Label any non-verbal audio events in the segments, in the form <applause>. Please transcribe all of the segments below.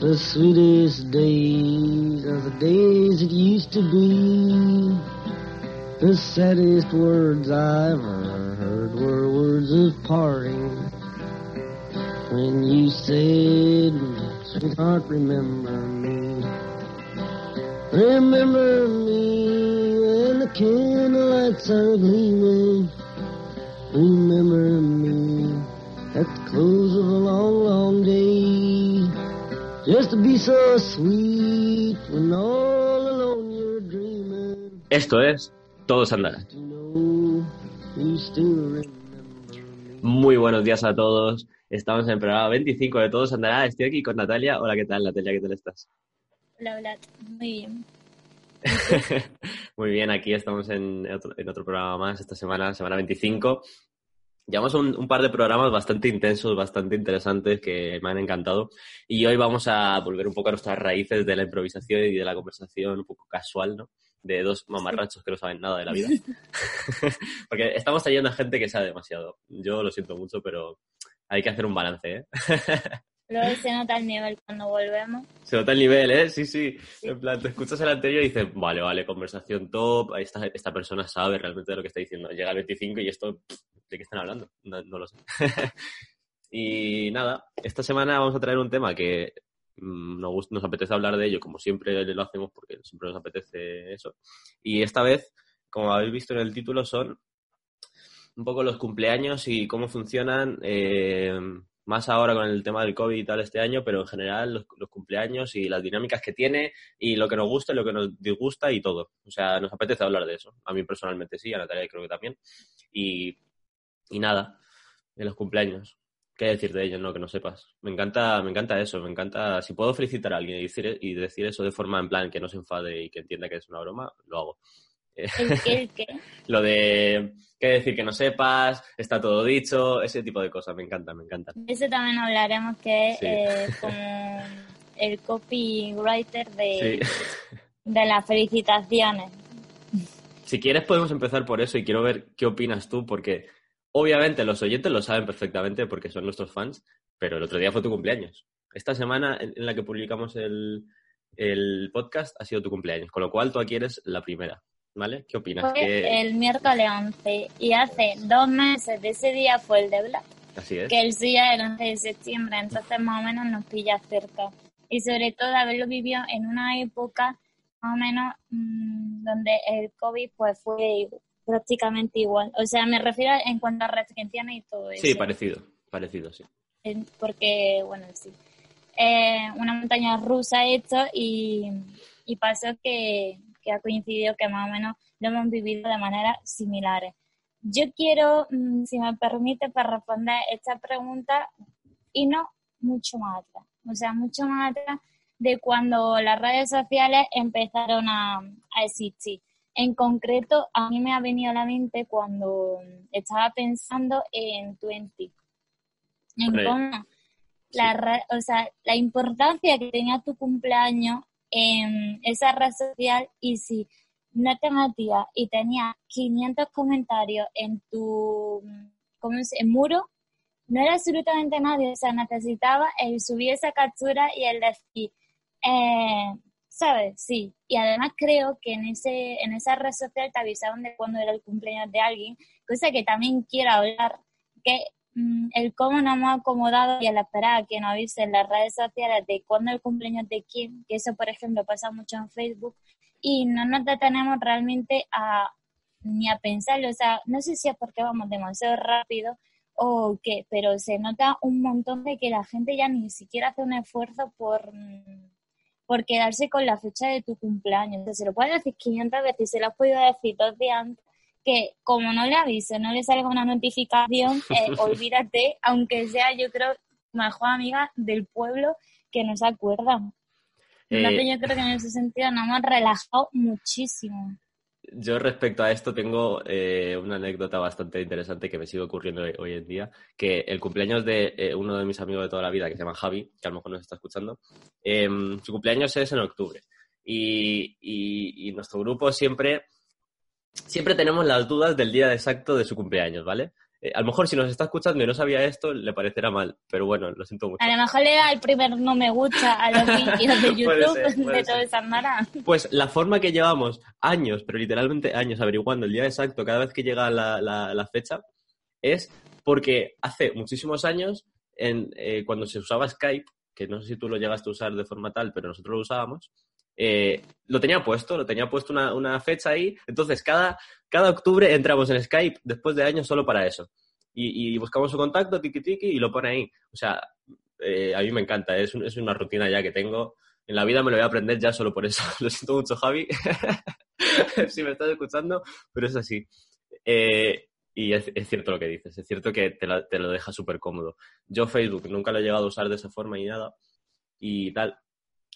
The sweetest days are the days it used to be. The saddest words I ever heard were words of parting. When you said, sweetheart, remember me. Remember me when the candlelights are gleaming. Remember me at the close of a long, long day. Esto es Todos Andarán. Muy buenos días a todos. Estamos en el programa 25 de Todos Andarán. Estoy aquí con Natalia. Hola, ¿qué tal, Natalia? ¿Qué tal estás? Hola, hola, muy bien. <laughs> Muy bien, aquí estamos en otro, en otro programa más esta semana, semana 25. Llevamos un, un par de programas bastante intensos, bastante interesantes que me han encantado. Y hoy vamos a volver un poco a nuestras raíces de la improvisación y de la conversación un poco casual, ¿no? De dos mamarrachos que no saben nada de la vida. <laughs> Porque estamos trayendo a gente que sabe demasiado. Yo lo siento mucho, pero hay que hacer un balance, ¿eh? Luego se nota el nivel cuando volvemos. Se nota el nivel, ¿eh? Sí, sí. En plan, te escuchas el anterior y dices, vale, vale, conversación top, esta, esta persona sabe realmente de lo que está diciendo. Llega el 25 y esto, pff, ¿de qué están hablando? No, no lo sé. <laughs> y nada, esta semana vamos a traer un tema que mm, nos, nos apetece hablar de ello, como siempre lo hacemos porque siempre nos apetece eso. Y esta vez, como habéis visto en el título, son un poco los cumpleaños y cómo funcionan, eh, más ahora con el tema del COVID y tal este año, pero en general los, los cumpleaños y las dinámicas que tiene y lo que nos gusta y lo que nos disgusta y todo. O sea, nos apetece hablar de eso. A mí personalmente sí, a Natalia creo que también. Y, y nada, de los cumpleaños. ¿Qué decir de ellos, no? Que no sepas. Me encanta, me encanta eso, me encanta. Si puedo felicitar a alguien y decir, y decir eso de forma en plan que no se enfade y que entienda que es una broma, lo hago. Eh, ¿El qué? ¿El qué? <laughs> lo de qué decir que no sepas, está todo dicho, ese tipo de cosas, me encanta, me encanta. Eso también hablaremos, que es Sí. eh, <laughs> como el copywriter de, Sí. de las felicitaciones. Si quieres podemos empezar por eso y quiero ver qué opinas tú, porque obviamente los oyentes lo saben perfectamente porque son nuestros fans, pero el otro día fue tu cumpleaños. Esta semana en la que publicamos el, el podcast ha sido tu cumpleaños, con lo cual tú aquí eres la primera, ¿vale? ¿Qué opinas? Fue ¿Qué- el miércoles 11 y hace dos meses de ese día fue el de Black, Así es. que el suyo era el 11 de septiembre, entonces más o menos nos pilla cerca. Y sobre todo haberlo vivido en una época más o menos mm, donde el COVID pues fue prácticamente igual. O sea, me refiero en cuanto a restricciones y todo eso. Sí, parecido, parecido, sí. Porque, bueno, sí. Eh, una montaña rusa esto y, y pasó que, que ha coincidido que más o menos lo hemos vivido de maneras similares. Yo quiero, mm, si me permite, para responder esta pregunta y no mucho más atrás. O sea, mucho más atrás de cuando las redes sociales empezaron a, a existir. En concreto, a mí me ha venido a la mente cuando estaba pensando en Twenty. En cómo la, o sea, la importancia que tenía tu cumpleaños en esa red social y si no te metías y tenías 500 comentarios en tu ¿cómo dice? muro, no era absolutamente nadie, o sea, necesitaba el subir esa captura y el decir, eh, ¿sabes? Sí. Y además creo que en ese en esa red social te avisaban de cuándo era el cumpleaños de alguien, cosa que también quiero hablar, que mm, el cómo nos hemos acomodado y el esperar a que nos avisen las redes sociales de cuándo el cumpleaños de quién, que eso, por ejemplo, pasa mucho en Facebook, y no nos detenemos realmente a ni a pensarlo, o sea, no sé si es porque vamos demasiado rápido o qué, pero se nota un montón de que la gente ya ni siquiera hace un esfuerzo por, mm, por quedarse con la fecha de tu cumpleaños. Entonces, se lo puedes decir 500 veces y se lo has podido decir dos días antes, que como no le avise, no le salga una notificación, eh, <laughs> olvídate, aunque sea yo creo mejor amiga del pueblo que no se acuerdan. Entonces Eh, yo creo que en ese sentido nos hemos relajado muchísimo. Yo respecto a esto tengo eh, una anécdota bastante interesante que me sigue ocurriendo hoy, en día, que el cumpleaños de eh, uno de mis amigos de toda la vida, que se llama Javi, que a lo mejor nos está escuchando, em, su cumpleaños es en octubre. Y nuestro grupo siempre, siempre tenemos las dudas del día exacto de su cumpleaños, ¿vale? Eh, a lo mejor si nos está escuchando y no sabía esto, le parecerá mal, pero bueno, lo siento mucho. A lo mejor le da el primer no me gusta a los <laughs> vídeos de Puede YouTube ser, puede de todo ser. esa mara. Pues la forma que llevamos años, pero literalmente años, averiguando el día exacto cada vez que llega la, la- la fecha, es porque hace muchísimos años, en, eh, cuando se usaba Skype, que no sé si tú lo llegaste a usar de forma tal, pero nosotros lo usábamos, eh, lo tenía puesto, lo tenía puesto una, una fecha ahí. Entonces, cada, cada octubre entramos en Skype después de años solo para eso. Y, y buscamos su contacto, tiki tiki, y lo pone ahí. O sea, eh, a mí me encanta, es, un- es una rutina ya que tengo. En la vida me lo voy a aprender ya solo por eso. <laughs> Lo siento mucho, Javi, <laughs> si me estás escuchando, pero es así. Eh, y es, es cierto lo que dices, es cierto que te, la- te lo deja súper cómodo. Yo Facebook nunca lo he llegado a usar de esa forma ni nada y tal,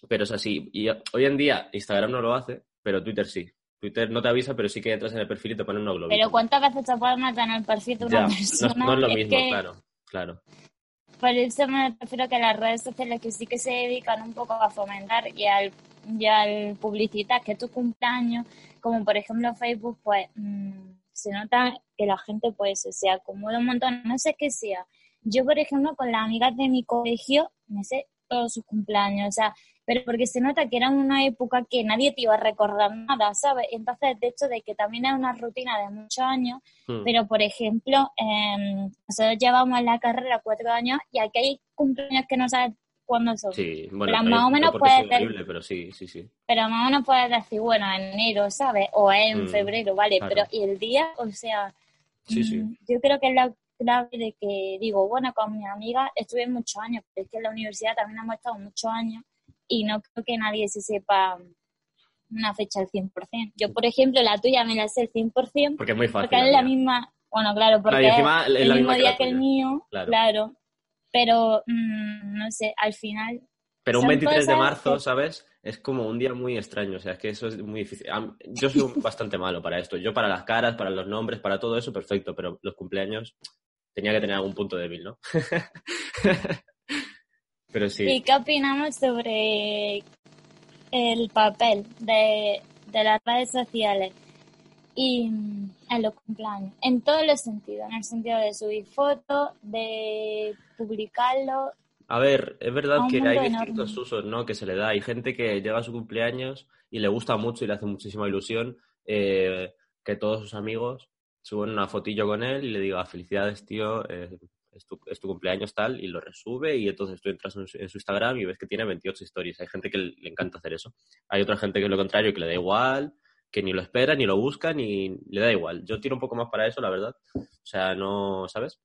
pero es así. Y hoy en día Instagram no lo hace, pero Twitter sí. Twitter no te avisa, pero sí que entras en el perfil y te ponen una globita. Pero ¿cuántas veces te puedes meter en el perfil de una Ya, persona? no es lo Es mismo, que claro, claro. Por eso me refiero que las redes sociales que sí que se dedican un poco a fomentar y al, y al publicitar que tu cumpleaños, como por ejemplo Facebook, pues mm, se nota que la gente pues se acomoda un montón, no sé qué sea. Yo, por ejemplo, con las amigas de mi colegio, me sé todos sus cumpleaños, o sea, pero porque se nota que era una época que nadie te iba a recordar nada, ¿sabes? Entonces, de hecho, de que también es una rutina de muchos años, Hmm. pero, por ejemplo, em, nosotros llevamos en la carrera cuatro años y aquí hay cumpleaños que no sabes cuándo son. Sí, bueno, Pero eh, más o no menos porque sea puede ser- horrible, pero sí, sí, sí. Pero más o menos puedes decir, bueno, en enero, ¿sabes? O en Mm, febrero, ¿vale? claro. Pero, ¿y el día? O sea, Sí, sí. mm, yo creo que es la clave de que, digo, bueno, con mi amiga estuve muchos años, pero es que en la universidad también hemos estado muchos años y no creo que nadie se sepa una fecha al 100%. Yo, por ejemplo, la tuya me la sé al 100%, Porque es muy fácil. porque es la misma, bueno, claro, porque encima es el mismo que día que el mío, Claro. claro. Pero, mm, no sé, al final, Pero un Son 23 de marzo, que- ¿sabes? Es como un día muy extraño, o sea, es que eso es muy difícil. Yo soy <laughs> bastante malo para esto. Yo para las caras, para los nombres, para todo eso, perfecto, pero los cumpleaños tenía que tener algún punto débil, ¿no? <laughs> pero ¿y sí, qué opinamos sobre el papel de, de las redes sociales y en los cumpleaños? En todos los sentidos, en el sentido de subir fotos, de publicarlo, a ver, es verdad que hay enorme. distintos usos, ¿no? Que se le da. Hay gente que llega a su cumpleaños y le gusta mucho y le hace muchísima ilusión eh, que todos sus amigos suban una fotillo con él y le diga felicidades, tío, eh, es, tu, es tu cumpleaños tal, y lo resube y entonces tú entras en su, en su Instagram y ves que tiene 28 stories. Hay gente que le, encanta hacer eso. Hay otra gente que es lo contrario, que le da igual, que ni lo espera, ni lo busca, ni le da igual. Yo tiro un poco más para eso, la verdad. O sea, no, ¿sabes?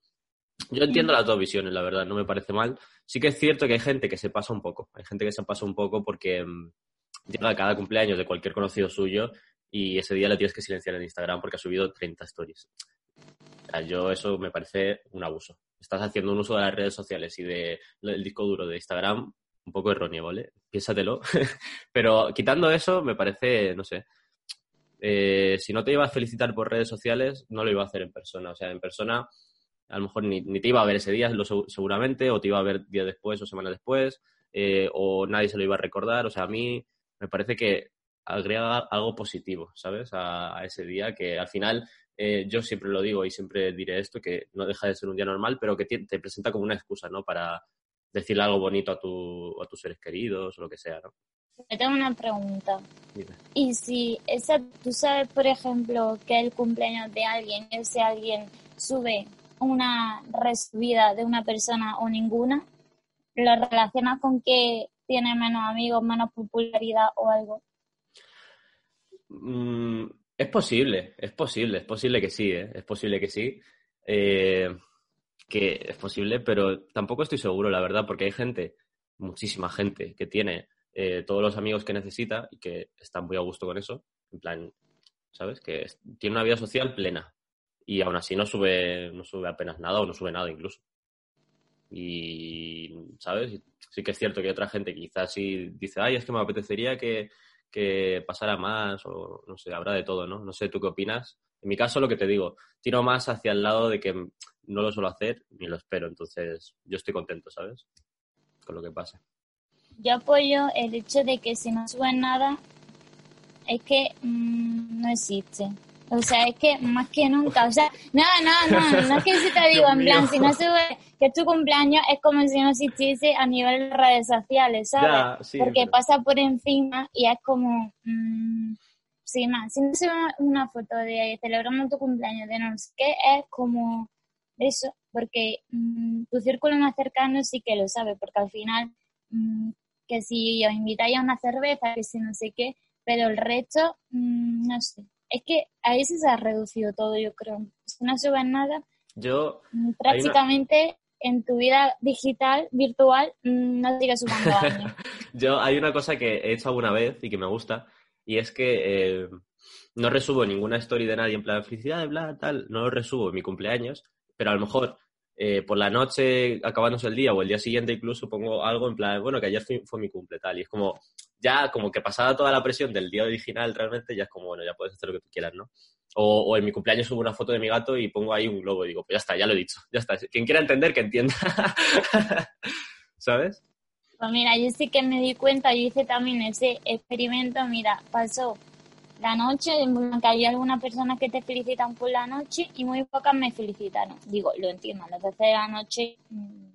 Yo entiendo las dos visiones, la verdad, no me parece mal. Sí que es cierto que hay gente que se pasa un poco. Hay gente que se pasa un poco porque mm, llega a cada cumpleaños de cualquier conocido suyo y ese día le tienes que silenciar en Instagram porque ha subido 30 stories. O sea, yo eso me parece un abuso. Estás haciendo un uso de las redes sociales y de- del disco duro de Instagram un poco erróneo, ¿vale? Piénsatelo. <laughs> Pero quitando eso, me parece, no sé. eh, si no te iba a felicitar por redes sociales, no lo iba a hacer en persona. O sea, en persona a lo mejor ni, ni te iba a ver ese día lo, seg- seguramente, o te iba a ver días después o semanas después, eh, o nadie se lo iba a recordar. O sea, a mí me parece que agrega algo positivo, ¿sabes? A, a ese día que al final eh, yo siempre lo digo y siempre diré esto, que no deja de ser un día normal, pero que te, te presenta como una excusa, ¿no? Para decirle algo bonito a, tu, a tus seres queridos o lo que sea, ¿no? Yo tengo una pregunta. Dime. Y si esa, tú sabes, por ejemplo, que el cumpleaños de alguien, ese alguien sube una resubida de una persona o ninguna, ¿lo relacionas con que tiene menos amigos, menos popularidad o algo? Mm, es posible, es posible, es posible que sí, ¿eh? Es posible que sí. Eh, que es posible, pero tampoco estoy seguro, la verdad, porque hay gente, muchísima gente, que tiene eh, todos los amigos que necesita y que están muy a gusto con eso. En plan, ¿sabes? Que tiene una vida social plena y aún así no sube, no sube apenas nada o no sube nada incluso. Y, ¿sabes? Sí que es cierto que hay otra gente que quizás sí dice, ay, es que me apetecería que, que pasara más, o no sé, habrá de todo, ¿no? No sé, ¿tú qué opinas? En mi caso, lo que te digo, tiro más hacia el lado de que no lo suelo hacer ni lo espero, entonces yo estoy contento, ¿sabes? Con lo que pase. Yo apoyo el hecho de que si no suben nada, es que mm, no existe. O sea, es que más que nunca, o sea, no, no, no, no es que si te <laughs> digo, en plan, si no sube que es tu cumpleaños, es como si no existiese a nivel de redes sociales, ¿sabes? Porque pasa por encima y es como, mmm, sí, más, si no sube una foto de celebrando tu cumpleaños, de no sé qué, es como eso, porque mm, tu círculo más cercano sí que lo sabe, porque al final, mm, que si os invitáis a una cerveza, que si no sé qué, pero el resto, no sé, es que a veces se ha reducido todo, yo creo. Si no subes nada, yo mm, prácticamente en tu vida digital, virtual, mm, no sigues sumando años. <laughs> yo hay una cosa que he hecho alguna vez y que me gusta, y es que eh, no resubo ninguna story de nadie en plan felicidad, bla, tal, no lo resubo en mi cumpleaños, pero a lo mejor eh, por la noche, acabándose el día o el día siguiente incluso pongo algo en plan, bueno, que ayer fue, mi cumple, tal. Y es como, ya como que pasada toda la presión del día original realmente, ya es como, bueno, ya puedes hacer lo que tú quieras, ¿no? O, en mi cumpleaños subo una foto de mi gato y pongo ahí un globo y digo, pues ya está, ya lo he dicho, ya está. Quien quiera entender, que entienda. <laughs> ¿Sabes? Pues mira, yo sí que me di cuenta, yo hice también ese experimento, mira, pasó la noche, que hay algunas personas que te felicitan por la noche y muy pocas me felicitaron. Digo, lo entiendo, a las 12 de la noche mm,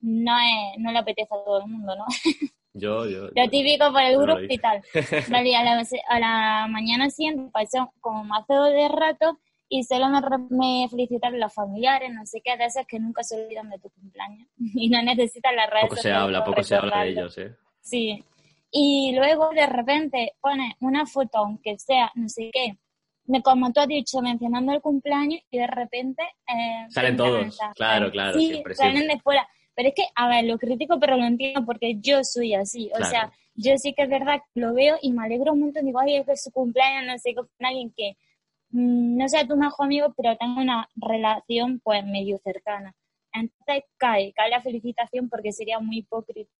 no, es, no le apetece a todo el mundo, ¿no? <laughs> Yo, yo. Lo típico por el grupo y tal. Vale, a, la, a la mañana siguiente pasó como más de rato y solo me, me felicitaron los familiares, no sé qué, de esas que nunca se olvidan de tu cumpleaños <laughs> y no necesitan las redes Poco se habla, poco se habla de ellos, ¿eh? Sí, y luego de repente pone una foto, aunque sea no sé qué, como tú has dicho, mencionando el cumpleaños y de repente... Eh, salen todos, claro, claro. Sí, siempre, salen de fuera. Pero es que, a ver, lo crítico, pero lo entiendo porque yo soy así. O sea, yo sí que es verdad que lo veo y me alegro un montón. Digo, ay, es que su cumpleaños, no sé, con alguien que mm, no sea tu mejor amigo, pero tenga una relación pues medio cercana. Entonces cae, cae la felicitación porque sería muy hipócrita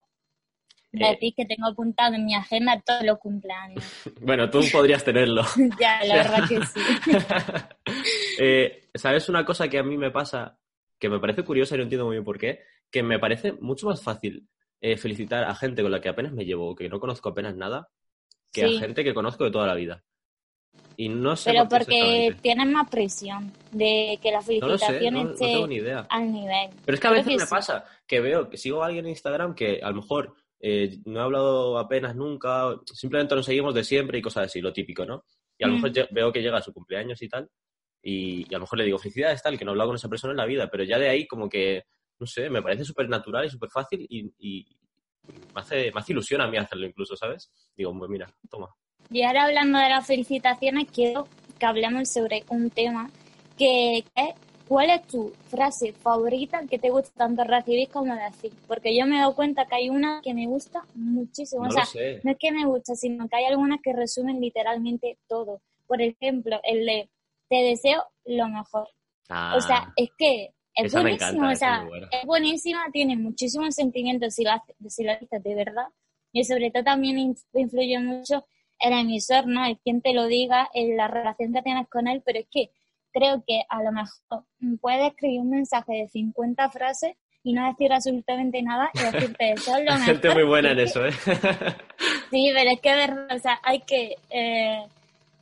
eh, ti que tengo apuntado en mi agenda todos los cumpleaños. <laughs> bueno, tú podrías tenerlo. <laughs> ya, la <laughs> verdad que sí. Eh, ¿Sabes una cosa que a mí me pasa, que me parece curiosa y no entiendo muy bien por qué? Que me parece mucho más fácil eh, felicitar a gente con la que apenas me llevo, que no conozco apenas nada, que a gente que conozco de toda la vida. Y no sé Pero porque tienen más presión de que la felicitación no esté tengo ni idea. al nivel. Pero es que a veces me pasa que veo que sigo a alguien en Instagram que a lo mejor eh, no he hablado apenas nunca, simplemente nos seguimos de siempre y cosas así, lo típico, ¿no? Y a lo mejor veo que llega a su cumpleaños y tal, y, a lo mejor le digo, felicidades tal, que no he hablado con esa persona en la vida, pero ya de ahí como que, no sé, me parece súper natural y súper fácil y, me, hace, me ilusión a mí hacerlo incluso, ¿sabes? Digo, pues mira, toma. Y ahora hablando de las felicitaciones, quiero que hablemos sobre un tema que es ¿Cuál es tu frase favorita que te gusta tanto recibir como decir? Porque yo me he dado cuenta que hay una que me gusta muchísimo. No o sea, sé. no es que me gusta, sino que hay algunas que resumen literalmente todo. Por ejemplo, el de te deseo lo mejor. o sea, Ah, es que es esa me buenísimo, encanta, o sea, es buenísima, tiene muchísimos sentimientos si lo, hace- si dices de verdad. Y sobre todo también in- influye mucho el emisor, ¿no? El quien te lo diga, en la relación que tienes con él, pero es que creo que a lo mejor puedes escribir un mensaje de 50 frases y no decir absolutamente nada y decirte eso es lo <laughs> mejor. gente muy buena en <laughs> eso, ¿eh? <laughs> Sí, pero es que es verdad, o sea, hay que... eh,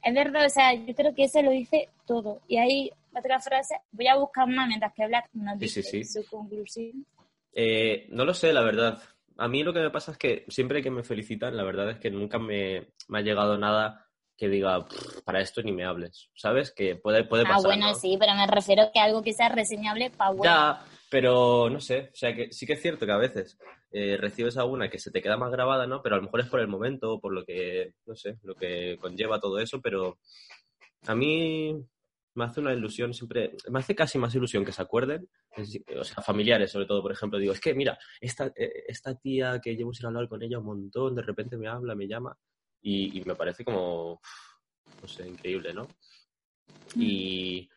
es verdad, o sea, yo creo que ese lo dice todo. Y hay otra frase, voy a buscar más mientras que hablar, no Sí, dice sí, sí. su conclusión. Eh, no lo sé, la verdad. A mí lo que me pasa es que siempre que me felicitan, la verdad es que nunca me, me ha llegado nada que diga, "Pff, para esto ni me hables, ¿sabes? Que puede, puede Ah, pasar. bueno, ¿no? sí, pero me refiero que algo que sea reseñable para bueno. Ya, pero no sé, o sea que sí que es cierto que a veces eh, recibes alguna que se te queda más grabada, ¿no? Pero a lo mejor es por el momento, por lo que, no sé, lo que conlleva todo eso, pero a mí me hace una ilusión siempre, me hace casi más ilusión que se acuerden, es- o sea, familiares sobre todo, por ejemplo, digo, es que mira, esta, eh, esta tía que llevo sin hablar con ella un montón, de repente me habla, me llama, y, y me parece como, no sé, increíble, ¿no? Y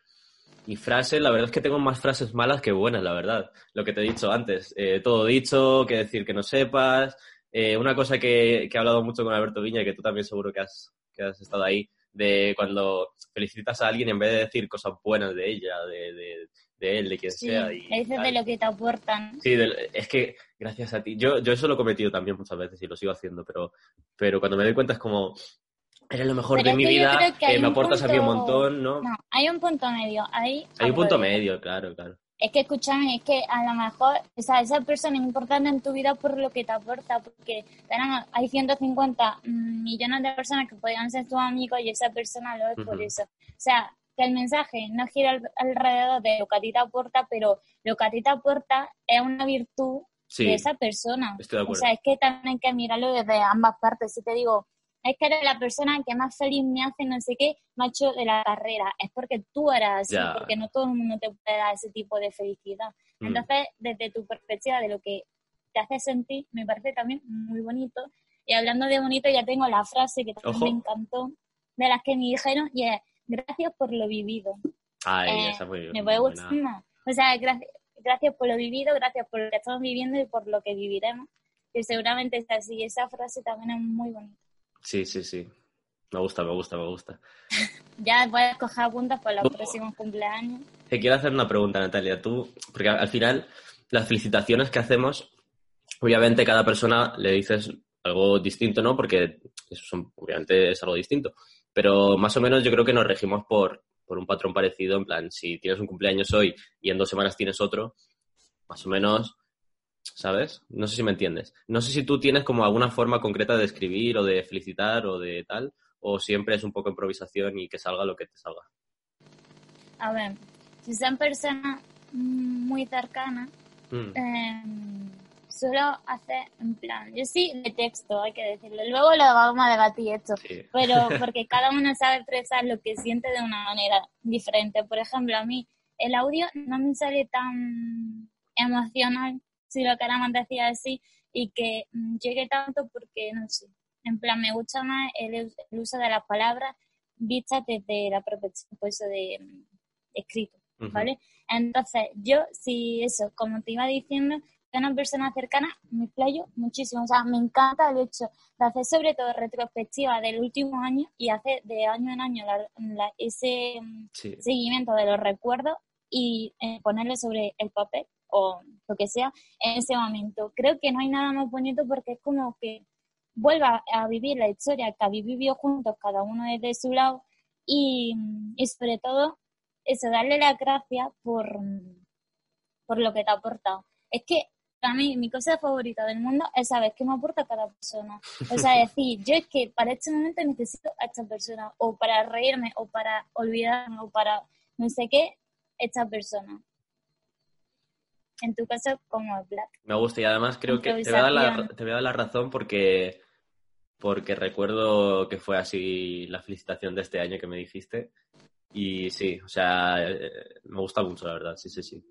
Y frases, la verdad es que tengo más frases malas que buenas, la verdad. Lo que te he dicho antes, eh, todo dicho, que decir que no sepas. Eh, una cosa que, que, he hablado mucho con Alberto Viña, que tú también seguro que has, que has estado ahí, de cuando felicitas a alguien en vez de decir cosas buenas de ella, de, de, de él, de quien Sí, sea. Y, dices de lo que te aportan. Sí, es que gracias a ti. Yo, yo eso lo he cometido también muchas veces y lo sigo haciendo, pero, pero cuando me doy cuenta es como, eres lo mejor Pero de es mi vida, que eh, me aportas a mí un montón, ¿no? No, hay un punto medio. Hay, Hay un punto medio, claro, claro. Es que escúchame, es que a lo mejor, o sea, esa persona es importante en tu vida por lo que te aporta, porque tenemos, hay 150 millones de personas que podrían ser tus amigos y esa persona lo es por eso. O sea, que el mensaje no gira al- alrededor de lo que a ti te aporta, pero lo que a ti te aporta es una virtud Sí, de esa persona. estoy de O acuerdo. sea, es que también hay que mirarlo desde ambas partes. Si te digo, es que eres la persona que más feliz me hace no sé qué, macho, de la carrera. Es porque tú eras así, porque no todo el mundo te puede dar ese tipo de felicidad. Mm. Entonces, desde tu perspectiva de lo que te hace sentir, me parece también muy bonito. Y hablando de bonito, ya tengo la frase que también Ojo. me encantó, de las que me dijeron, y es, gracias por lo vivido. Ay, Eh, esa muy me puede gustar más. O sea, gracias, gracias por lo vivido, gracias por lo que estamos viviendo y por lo que viviremos. Que seguramente es así. Esa frase también es muy bonita. Sí, sí, sí. Me gusta, me gusta, me gusta. <laughs> Ya puedes coger puntos por los próximos cumpleaños. Te quiero hacer una pregunta, Natalia. Tú, porque al al final, las felicitaciones que hacemos, obviamente cada persona le dices algo distinto, ¿no? Porque eso obviamente es algo distinto. Pero más o menos yo creo que nos regimos por, por un patrón parecido. En plan, si tienes un cumpleaños hoy y en dos semanas tienes otro, más o menos, ¿sabes? No sé si me entiendes. No sé si tú tienes como alguna forma concreta de escribir o de felicitar o de tal, o siempre es un poco improvisación y que salga lo que te salga. A ver, si son personas mm, muy cercanas, Mm. eh, suelo hacer en plan, yo sí de texto, hay que decirlo. Luego lo vamos a debatir esto. Sí. pero <laughs> porque cada uno sabe expresar lo que siente de una manera diferente. Por ejemplo, a mí el audio no me sale tan emocional, si lo queramos decir así, y que mm, llegue tanto porque, no sé, en plan, me gusta más el, el uso de las palabras vistas desde la perspectiva pues, eso de, mm, escrito, Ujú. ¿vale? Entonces, yo, si eso, como te iba diciendo, de una persona cercana, me explayo muchísimo. O sea, me encanta el hecho de hacer sobre todo retrospectiva del último año y hacer de año en año la- la- ese mm, Sí. seguimiento de los recuerdos y eh, ponerle sobre el papel o lo que sea en ese momento. Creo que no hay nada más bonito porque es como que vuelva a vivir la historia que habéis vivido juntos, cada uno desde su lado, y, y sobre todo eso, darle las gracias por, por lo que te ha aportado. Es que para mí mi cosa favorita del mundo es saber qué me aporta cada persona. O sea, <laughs> decir, yo es que para este momento necesito a esta persona, o para reírme, o para olvidarme, o para no sé qué, esta persona. En tu caso, como Black. Me gusta y además creo que te voy, a dar la, Improvisación. te voy a dar la razón porque, porque recuerdo que fue así la felicitación de este año que me dijiste. Y sí, o sea, eh, me gusta mucho, la verdad, sí, sí, sí.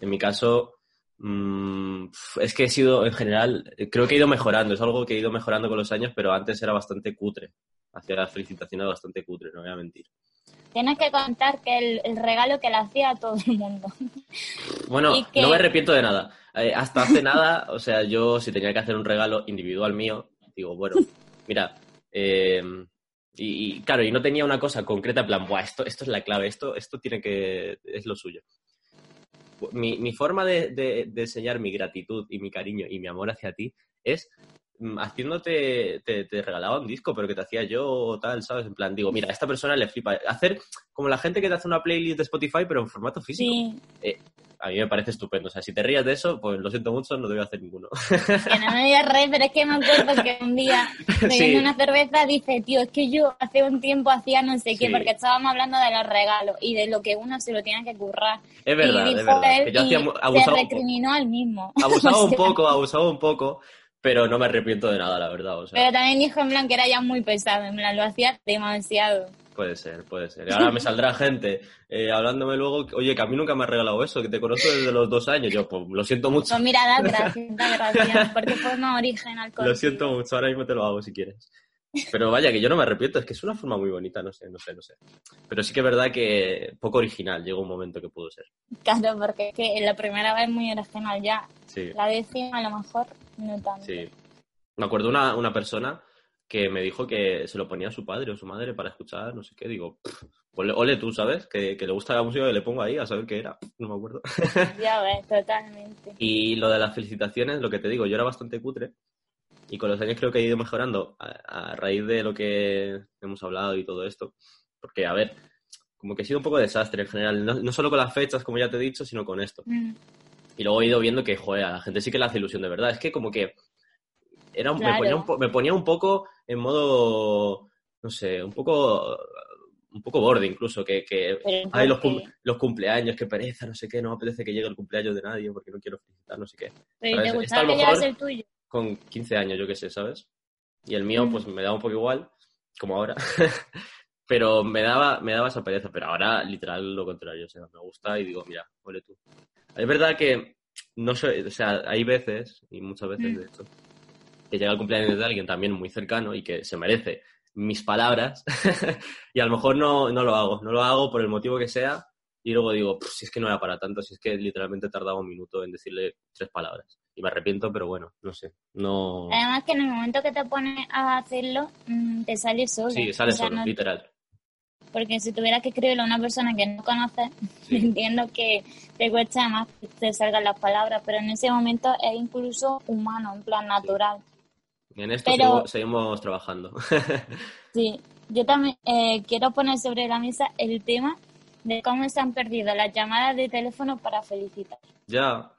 En mi caso, mm, es que he sido, en general, creo que he ido mejorando, es algo que he ido mejorando con los años, pero antes era bastante cutre. Hacía las felicitaciones bastante cutre, no voy a mentir. Tienes que contar que el, el regalo que le hacía a todo el mundo. <laughs> Bueno, que- no me arrepiento de nada. Eh, hasta hace nada, o sea, yo si tenía que hacer un regalo individual mío, digo, bueno, mira, eh, y, y, claro, y no tenía una cosa concreta, en plan, Buah, esto, esto es la clave, esto, esto tiene que, es lo suyo. Mi, mi forma de, de- de enseñar mi gratitud y mi cariño y mi amor hacia ti es mm, haciéndote, te, te regalaba un disco, pero que te hacía yo o tal, ¿sabes? En plan, digo, mira, a esta persona le flipa. Hacer como la gente que te hace una playlist de Spotify, pero en formato físico Sí, a mí me parece estupendo. O sea, si te rías de eso, pues lo siento mucho, no te voy a hacer ninguno. que no me digas rey, pero es que me acuerdo que un día <laughs> bebiendo Sí. una cerveza dice, tío, es que yo hace un tiempo hacía no sé qué, Sí. porque estábamos hablando de los regalos y de lo que uno se lo tiene que currar. Es verdad, y es verdad. él Que yo hacía se recriminó al mismo. <laughs> Abusaba un poco, abusaba un poco, pero no me arrepiento de nada, la verdad. O sea, Pero también dijo en plan que era ya muy pesado, en plan lo hacía demasiado. puede ser, puede ser. Y ahora me saldrá <laughs> gente eh, hablándome luego, oye, que a mí nunca me has regalado eso, que te conozco desde los dos años. Yo, pues lo siento mucho. Pues mira, da <laughs> gracias, da gracias, porque fue más original. Lo siento mucho, ahora mismo te lo hago si quieres. Pero vaya, que yo no me arrepiento, es que es una forma muy bonita, no sé, no sé, no sé. Pero sí que es verdad que poco original, llegó un momento que pudo ser. Claro, porque es que la primera vez muy original ya. Sí, La décima a lo mejor no tanto. sí. Me acuerdo una, una persona que me dijo que se lo ponía a su padre o su madre para escuchar, no sé qué. Digo, "Pff, ole, ole tú, ¿sabes? Que, que le gusta la música que le pongo ahí, a saber qué era. No me acuerdo. Ya ves, <laughs> totalmente. Y lo de las felicitaciones, lo que te digo, yo era bastante cutre. Y con los años creo que he ido mejorando a, a raíz de lo que hemos hablado y todo esto. Porque, a ver, como que he sido un poco desastre en general. No, no solo con las fechas, como ya te he dicho, sino con esto. Mm, Y luego he ido viendo que, joder, a la gente sí que le hace ilusión de verdad. Es que como que era un- me, ponía un me ponía un poco en modo, no sé, un poco un poco borde incluso, que, que Pero ay, los, cum- los cumpleaños, qué pereza, no sé qué, no me apetece que llegue el cumpleaños de nadie porque no quiero felicitar, no sé qué. Pero. ¿te gustaba que el tuyo? Con 15 años, yo qué sé, ¿sabes? Y el mío, Mm. pues me daba un poco igual, como ahora. <laughs> pero me daba, me daba esa pereza. Pero ahora, literal, lo contrario. O sea, me gusta y digo, mira, ole tú. Es verdad que no soy, o sea, hay veces, y muchas veces Mm. de hecho, que llega el cumpleaños de alguien también muy cercano y que se merece mis palabras <laughs> y a lo mejor no, no lo hago. No lo hago por el motivo que sea y luego digo, "Pff, si es que no era para tanto, si es que literalmente tardaba un minuto en decirle tres palabras. Y me arrepiento, pero bueno, no sé. No... Además que en el momento que te pones a hacerlo, mm, te sale solo. Sí, sale O sea, solo, no- literal. Porque si tuvieras que escribirlo a una persona que no conoces, Sí. <laughs> entiendo que te cuesta más que te salgan las palabras, pero en ese momento es incluso humano, en plan natural. En esto Pero- seguimos, seguimos trabajando. <laughs> Sí, yo también eh, quiero poner sobre la mesa el tema de cómo se han perdido las llamadas de teléfono para felicitar. ya,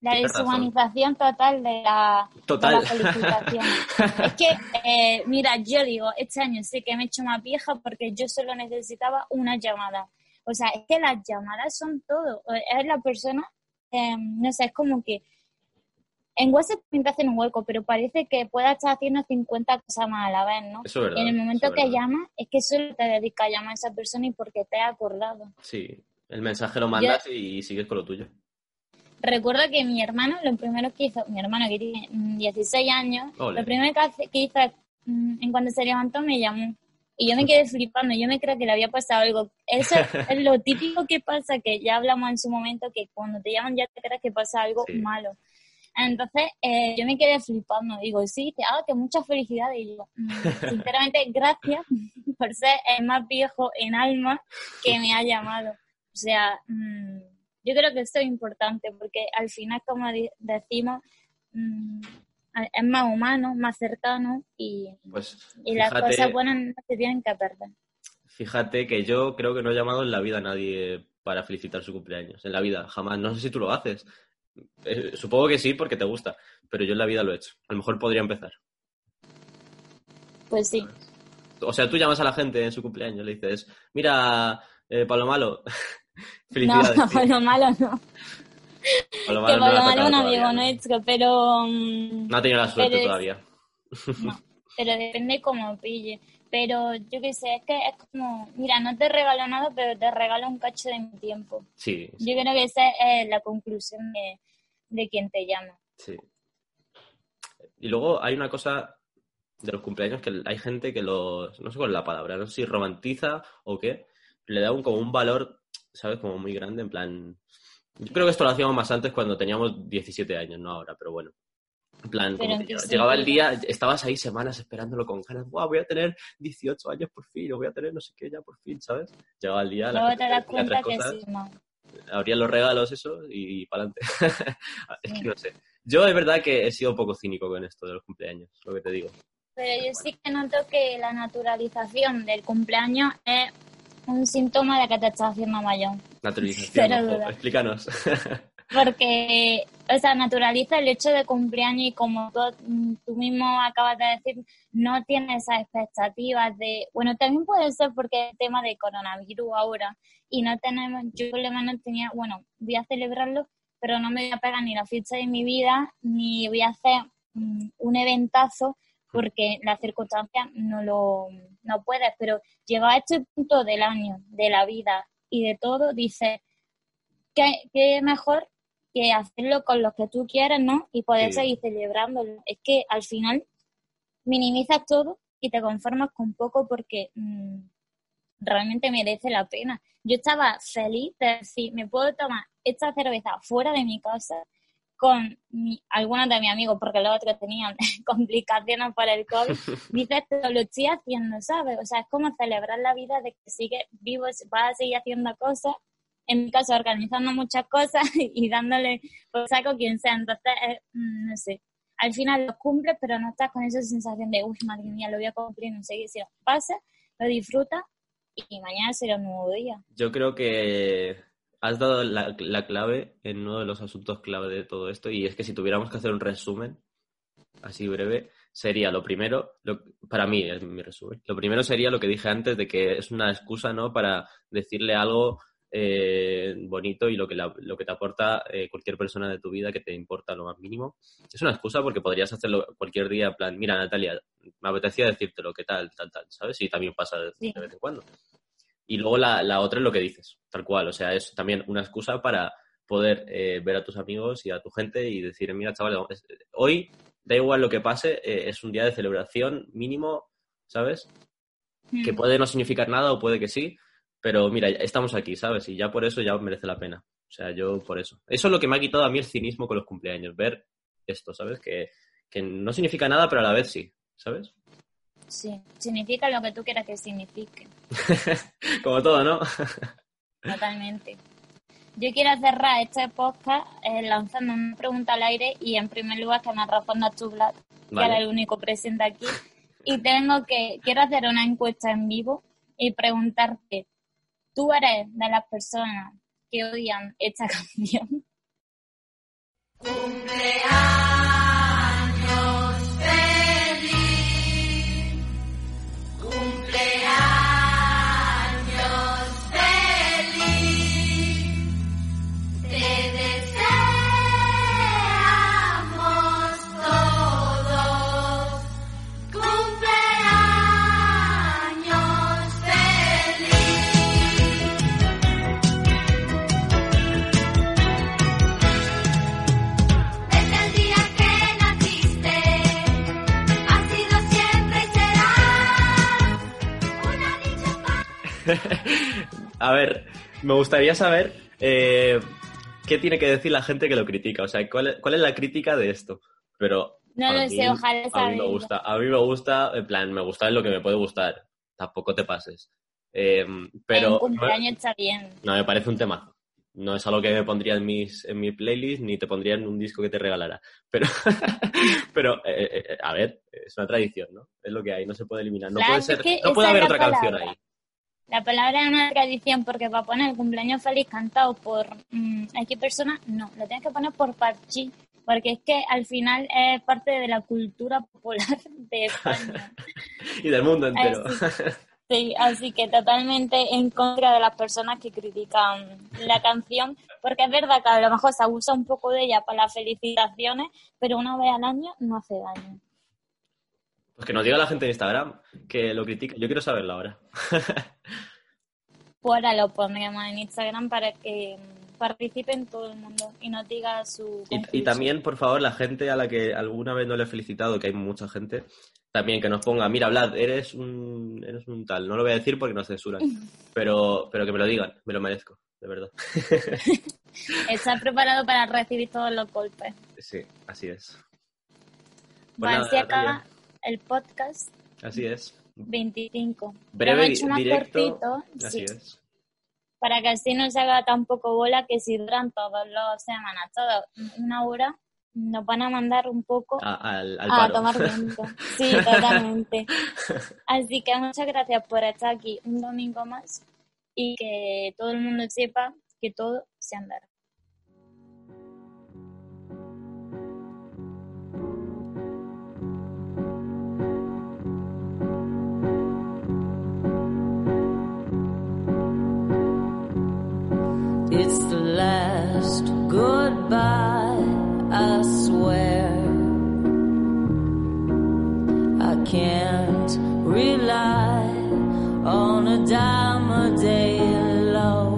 La deshumanización total de la, de Total. la es que, eh, mira, yo digo, este año sé que me he hecho más vieja porque yo solo necesitaba una llamada. O sea, es que las llamadas son todo. Es la persona, eh, no sé, es como que en WhatsApp te hacen un hueco, pero parece que pueda estar haciendo 50 cosas más a la vez, ¿no? Eso es verdad. en el momento que verdad. llamas, es que solo te dedicas a llamar a esa persona y porque te has acordado. Sí, el mensaje lo mandas y sigues con lo tuyo. Recuerdo que mi hermano, lo primero que hizo, mi hermano que tiene mm, 16 años, Ole. lo primero que, hizo mm, en cuando se levantó me llamó. Y yo me quedé flipando, yo me creo que le había pasado algo. Eso <laughs> es lo típico que pasa, que ya hablamos en su momento, que cuando te llaman ya te crees que pasa algo Sí. malo. Entonces, eh, yo me quedé flipando. Digo, sí, te hago que muchas felicidades. Y yo, mm, <laughs> sinceramente, gracias por ser el más viejo en alma que me ha llamado. O sea, mm, yo creo que esto es importante porque al final, como decimos, mm, es más humano, más cercano y, Pues y las cosas buenas no se tienen que perder. fíjate que yo creo que no he llamado en la vida a nadie para felicitar su cumpleaños. En la vida, jamás. No sé si tú lo haces. Eh, supongo que sí, porque te gusta. Pero yo en la vida lo he hecho. A lo mejor podría empezar. Pues sí, O sea, tú llamas a la gente en su cumpleaños, le dices, mira, eh, Pablo <laughs> No, felicidades. tío". por lo malo no. Pablo que Malo por no le lo malo un amigo ¿no? nuestro, pero... mm, No ha tenido la suerte todavía. <laughs> No, <laughs> pero depende cómo pille. Pero yo qué sé, es que es como, mira, no te regalo nada, pero te regalo un cacho de mi tiempo. Sí, Yo creo que esa es la conclusión de, de quien te llama. sí. Y luego hay una cosa de los cumpleaños que hay gente que los, no sé cuál es la palabra, no sé si romantiza o qué, le da un, como un valor, ¿sabes? Como muy grande, en plan... Yo creo que esto lo hacíamos más antes cuando teníamos 17 años, no ahora, pero bueno. En plan, como ¿en que llegaba el día, estabas ahí semanas esperándolo con ganas, ¡guau! Voy a tener 18 años por fin, o voy a tener no sé qué ya por fin, ¿sabes? Llegaba el día, la gente cuenta tres que cosas, sí, no. abrían los regalos, eso, y, para adelante. <laughs> es que Sí. no sé. Yo es verdad que he sido un poco cínico con esto de los cumpleaños, lo que te digo. Pero yo sí que noto que la naturalización del cumpleaños es un síntoma de que te estás haciendo mayor. Naturalización, duda. explícanos. <laughs> Porque, o sea, naturaliza el hecho de cumpleaños y como tú, tú mismo acabas de decir, no tienes esas expectativas de, bueno, también puede ser porque el tema de coronavirus ahora y no tenemos, yo por lo menos tenía, bueno, voy a celebrarlo, pero no me voy a pegar ni la ficha de mi vida, ni voy a hacer mm, un eventazo porque las circunstancias no lo no puedes, pero llegado a este punto del año, de la vida y de todo, dices, ¿qué, qué mejor que hacerlo con los que tú quieres, ¿no? Y poder Sí. seguir celebrándolo. Es que al final minimizas todo y te conformas con poco porque mm, realmente merece la pena. Yo estaba feliz de decir, me puedo tomar esta cerveza fuera de mi casa con algunos de mis amigos, porque los otros tenían <laughs> complicaciones por el COVID, <laughs> dices, lo estoy haciendo, ¿sabes? O sea, es como celebrar la vida de que sigue vivo, vas a seguir haciendo cosas, en mi caso organizando muchas cosas <laughs> y dándole por saco quien sea. Entonces, mm, no sé, al final lo cumples, pero no estás con esa sensación de, uy, madre mía, lo voy a cumplir, no sé qué, si lo pasa, lo disfrutas y mañana será un nuevo día. Yo creo que has dado la, clave en uno de los asuntos clave de todo esto y es que si tuviéramos que hacer un resumen así breve, sería lo primero, para mí es mi resumen, lo primero sería lo que dije antes de que es una excusa, ¿no? Para decirle algo eh, bonito y lo que, lo que te aporta eh, cualquier persona de tu vida que te importa lo más mínimo. Es una excusa porque podrías hacerlo cualquier día, en plan, mira Natalia, me apetecía decirte lo que tal, tal, tal, ¿sabes? Y también pasa de, vez en cuando. Y luego la, la, otra es lo que dices, tal cual, o sea, es también una excusa para poder eh, ver a tus amigos y a tu gente y decir, mira, chaval, hoy da igual lo que pase, es un día de celebración mínimo, ¿sabes? Que hmm. puede no significar nada o puede que sí, pero mira, estamos aquí, ¿sabes? Y ya por eso ya merece la pena. O sea, yo por eso. Eso es lo que me ha quitado a mí el cinismo con los cumpleaños, ver esto, ¿sabes? Que, no significa nada, pero a la vez sí, ¿sabes? Sí, significa lo que tú quieras que signifique. <laughs> Como todo, ¿no? Totalmente. Yo quiero cerrar este podcast eh, lanzando una pregunta al aire y en primer lugar que me responda tu Vlad, que era el único presente aquí. Y tengo que, quiero hacer una encuesta en vivo y preguntarte, tú eres de las personas que odian esta <laughs> canción. a me gustaría saber eh, qué tiene que decir la gente que lo critica. O sea, ¿cuál, es la crítica de esto? Pero. No lo sé, ojalá A mí me gusta, a mí me gusta, en plan, me gusta lo que me puede gustar. Tampoco te pases. Em, pero. cumpleaños está bien. No, me parece un tema. No es algo que me pondría en, mis, en mi playlist ni te pondría en un disco que te regalara. Pero, <laughs> pero eh, eh, a ver, es una tradición, ¿no? Es lo que hay, no se puede eliminar. No puede ser, no puede haber otra canción ahí. La palabra es una tradición porque para poner el cumpleaños feliz cantado por mmm, X personas, no, lo tienes que poner por parchi, porque es que al final es parte de la cultura popular <laughs> de España. y del mundo entero. sí, así que totalmente en contra de las personas que critican la canción, porque es verdad que a lo mejor se abusa un poco de ella para las felicitaciones, pero una vez al año no hace daño. Pues que nos diga la gente en Instagram que lo critica. Yo quiero saberlo ahora. <laughs> pues ahora lo pondremos en Instagram para que participen todo el mundo y nos diga su. Y, también, por favor, la gente a la que alguna vez no le he felicitado, que hay mucha gente, también que nos ponga, mira, Vlad, eres un, eres un tal. No lo voy a decir porque nos censuran, <laughs> pero, pero que me lo digan, me lo merezco, de verdad. <laughs> Estás preparado para recibir todos los golpes. Sí, así es. Pues acá el podcast. Así es. 25. Breve, hecho más directo. así es. Para que así no se haga tampoco bola que si duran todas las semanas, toda una hora, nos van a mandar un poco a, a tomar viento. <laughs> Sí, totalmente. Así que muchas gracias por estar aquí un domingo más y que todo el mundo sepa que todo se andará. Goodbye, I swear. I can't rely on a dime a day low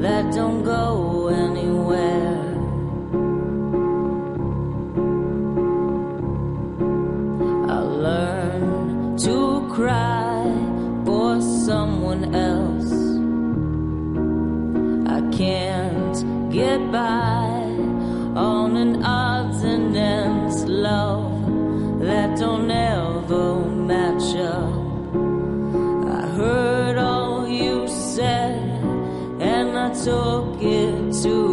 that don't go anywhere. I learn to cry for someone else. I can't get by on an odds and ends love that don't ever match up. I heard all you said and I took it too